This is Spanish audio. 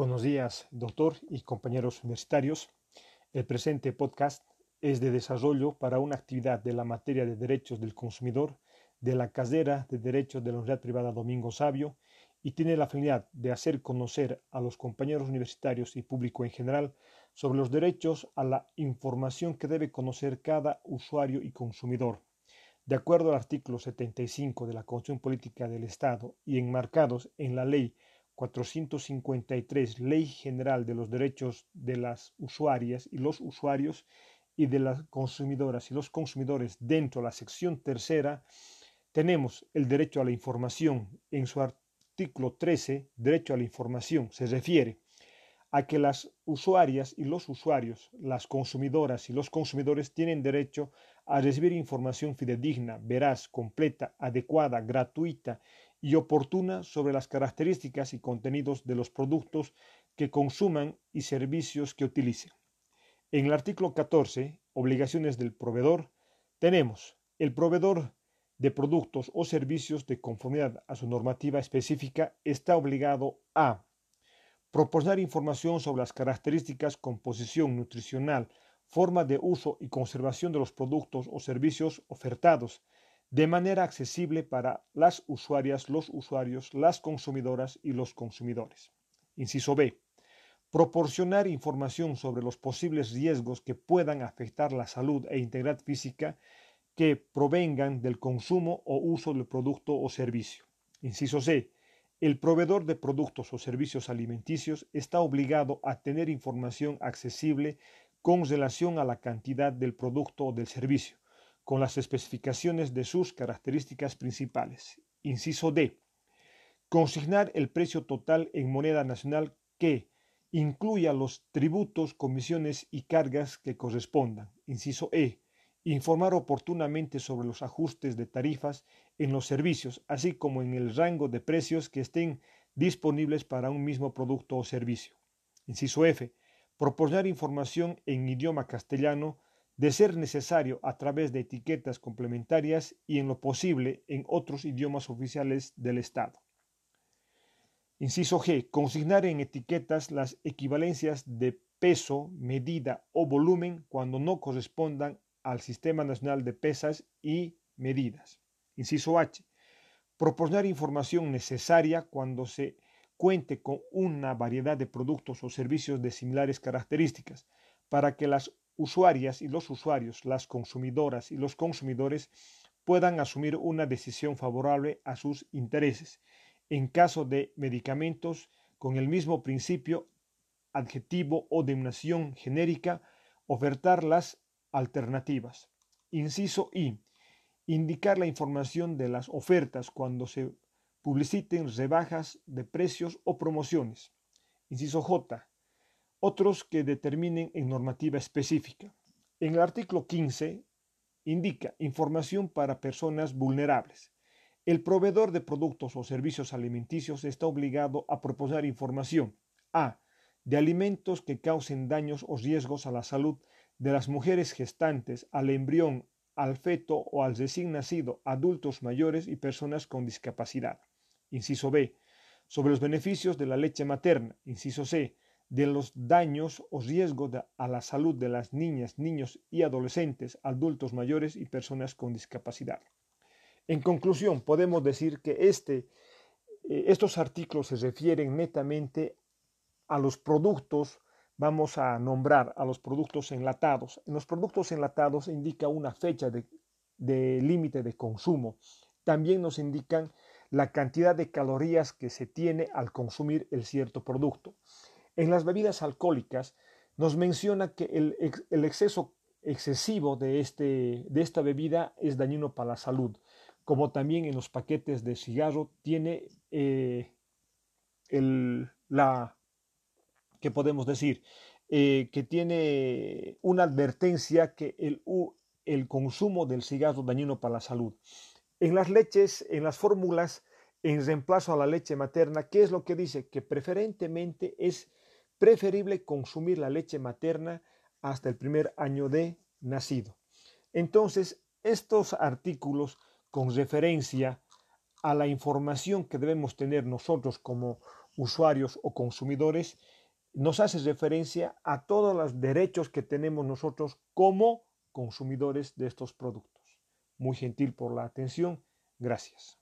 Buenos días, doctor y compañeros universitarios. El presente podcast es de desarrollo para una actividad de la materia de derechos del consumidor de la casera de derechos de la Universidad Privada Domingo Sabio y tiene la finalidad de hacer conocer a los compañeros universitarios y público en general sobre los derechos a la información que debe conocer cada usuario y consumidor. De acuerdo al artículo 75 de la Constitución Política del Estado y enmarcados en la Ley 453, Ley General de los Derechos de las Usuarias y los Usuarios y de las Consumidoras y los Consumidores dentro de la sección tercera, tenemos el derecho a la información. En su artículo 13, derecho a la información, se refiere a que las usuarias y los usuarios, las consumidoras y los consumidores tienen derecho a recibir información fidedigna, veraz, completa, adecuada, gratuita y oportuna sobre las características y contenidos de los productos que consuman y servicios que utilicen. En el artículo 14, obligaciones del proveedor, tenemos el proveedor de productos o servicios de conformidad a su normativa específica está obligado a proporcionar información sobre las características, composición nutricional, forma de uso y conservación de los productos o servicios ofertados, de manera accesible para las usuarias, los usuarios, las consumidoras y los consumidores. Inciso B. Proporcionar información sobre los posibles riesgos que puedan afectar la salud e integridad física que provengan del consumo o uso del producto o servicio. Inciso C. El proveedor de productos o servicios alimenticios está obligado a tener información accesible con relación a la cantidad del producto o del servicio, con las especificaciones de sus características principales. Inciso D. Consignar el precio total en moneda nacional que incluya los tributos, comisiones y cargas que correspondan. Inciso E. Informar oportunamente sobre los ajustes de tarifas en los servicios, así como en el rango de precios que estén disponibles para un mismo producto o servicio. Inciso F. Proporcionar información en idioma castellano de ser necesario a través de etiquetas complementarias y en lo posible en otros idiomas oficiales del Estado. Inciso G. Consignar en etiquetas las equivalencias de peso, medida o volumen cuando no correspondan al Sistema Nacional de Pesas y Medidas. Inciso H. Proporcionar información necesaria cuando se cuente con una variedad de productos o servicios de similares características para que las usuarias y los usuarios, las consumidoras y los consumidores puedan asumir una decisión favorable a sus intereses. En caso de medicamentos con el mismo principio, adjetivo o denominación genérica, ofertar las alternativas. Inciso I. Indicar la información de las ofertas cuando se publiciten rebajas de precios o promociones. Inciso J otros que determinen en normativa específica. En el artículo 15 indica información para personas vulnerables. El proveedor de productos o servicios alimenticios está obligado a proporcionar información a. de alimentos que causen daños o riesgos a la salud de las mujeres gestantes, al embrión, al feto o al recién nacido, adultos mayores y personas con discapacidad. Inciso B. Sobre los beneficios de la leche materna. Inciso C de los daños o riesgos a la salud de las niñas, niños y adolescentes, adultos mayores y personas con discapacidad. En conclusión, podemos decir que este, eh, estos artículos se refieren netamente a los productos, vamos a nombrar a los productos enlatados. En los productos enlatados indica una fecha de, de límite de consumo. También nos indican la cantidad de calorías que se tiene al consumir el cierto producto. En las bebidas alcohólicas nos menciona que el, exceso excesivo de, este, de esta bebida es dañino para la salud, como también en los paquetes de cigarro tiene eh, el, la, que podemos decir? Eh, que tiene una advertencia que el, el consumo del cigarro dañino para la salud. En las leches, en las fórmulas, en reemplazo a la leche materna, ¿qué es lo que dice? Que preferentemente es preferible consumir la leche materna hasta el primer año de nacido. Entonces, estos artículos con referencia a la información que debemos tener nosotros como usuarios o consumidores, nos hace referencia a todos los derechos que tenemos nosotros como consumidores de estos productos. Muy gentil por la atención. Gracias.